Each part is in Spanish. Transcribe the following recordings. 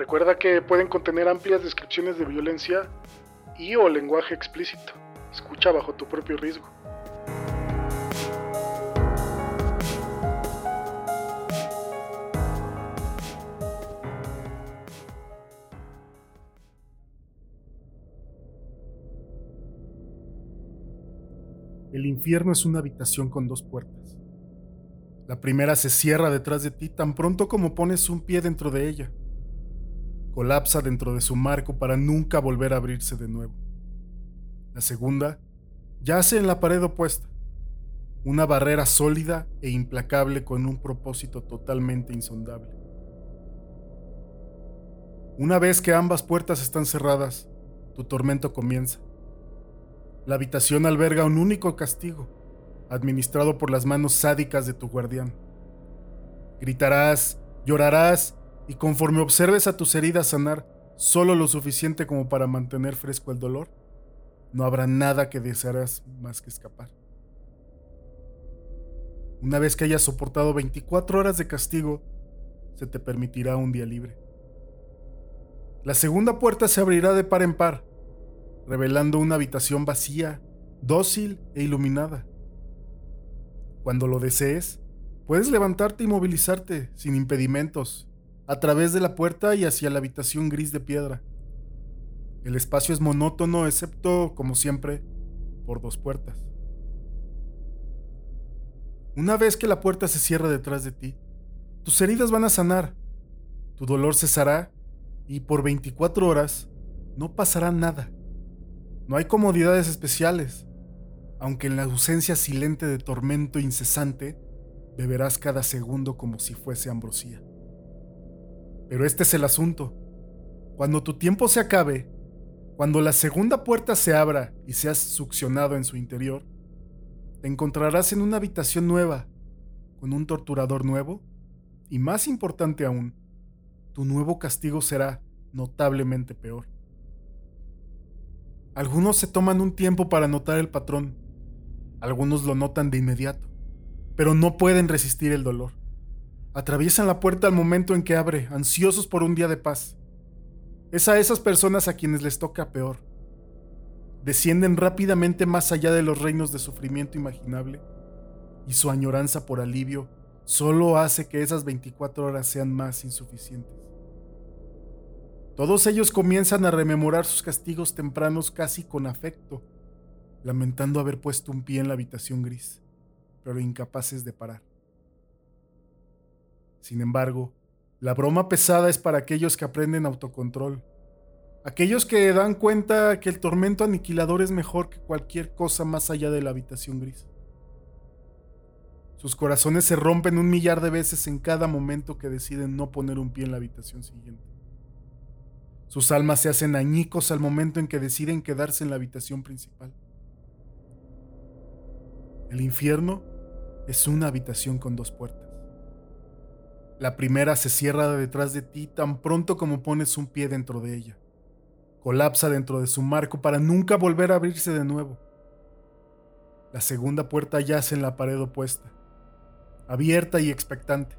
Recuerda que pueden contener amplias descripciones de violencia y o lenguaje explícito. Escucha bajo tu propio riesgo. El infierno es una habitación con dos puertas. La primera se cierra detrás de ti tan pronto como pones un pie dentro de ella. Colapsa dentro de su marco para nunca volver a abrirse de nuevo. La segunda yace en la pared opuesta, una barrera sólida e implacable con un propósito totalmente insondable. Una vez que ambas puertas están cerradas, tu tormento comienza. La habitación alberga un único castigo, administrado por las manos sádicas de tu guardián. Gritarás, llorarás y conforme observes a tus heridas sanar solo lo suficiente como para mantener fresco el dolor, no habrá nada que desearás más que escapar. Una vez que hayas soportado 24 horas de castigo, se te permitirá un día libre. La segunda puerta se abrirá de par en par, revelando una habitación vacía, dócil e iluminada. Cuando lo desees, puedes levantarte y movilizarte sin impedimentos, a través de la puerta y hacia la habitación gris de piedra. El espacio es monótono, excepto, como siempre, por dos puertas. Una vez que la puerta se cierra detrás de ti, tus heridas van a sanar, tu dolor cesará y por 24 horas no pasará nada. No hay comodidades especiales, aunque en la ausencia silente de tormento incesante, beberás cada segundo como si fuese ambrosía. Pero este es el asunto. Cuando tu tiempo se acabe, cuando la segunda puerta se abra y seas succionado en su interior, te encontrarás en una habitación nueva, con un torturador nuevo, y más importante aún, tu nuevo castigo será notablemente peor. Algunos se toman un tiempo para notar el patrón, algunos lo notan de inmediato, pero no pueden resistir el dolor. Atraviesan la puerta al momento en que abre, ansiosos por un día de paz. Es a esas personas a quienes les toca peor. Descienden rápidamente más allá de los reinos de sufrimiento imaginable, y su añoranza por alivio solo hace que esas 24 horas sean más insuficientes. Todos ellos comienzan a rememorar sus castigos tempranos casi con afecto, lamentando haber puesto un pie en la habitación gris, pero incapaces de parar. Sin embargo, la broma pesada es para aquellos que aprenden autocontrol, aquellos que dan cuenta que el tormento aniquilador es mejor que cualquier cosa más allá de la habitación gris. Sus corazones se rompen un millar de veces en cada momento que deciden no poner un pie en la habitación siguiente. Sus almas se hacen añicos al momento en que deciden quedarse en la habitación principal. El infierno es una habitación con dos puertas. La primera se cierra detrás de ti tan pronto como pones un pie dentro de ella. Colapsa dentro de su marco para nunca volver a abrirse de nuevo. La segunda puerta yace en la pared opuesta, abierta y expectante,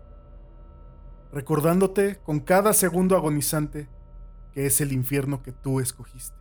recordándote con cada segundo agonizante que es el infierno que tú escogiste.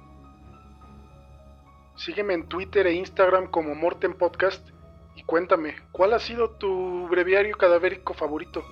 Sígueme en Twitter e Instagram como Morten Podcast y cuéntame, ¿cuál ha sido tu breviario cadavérico favorito?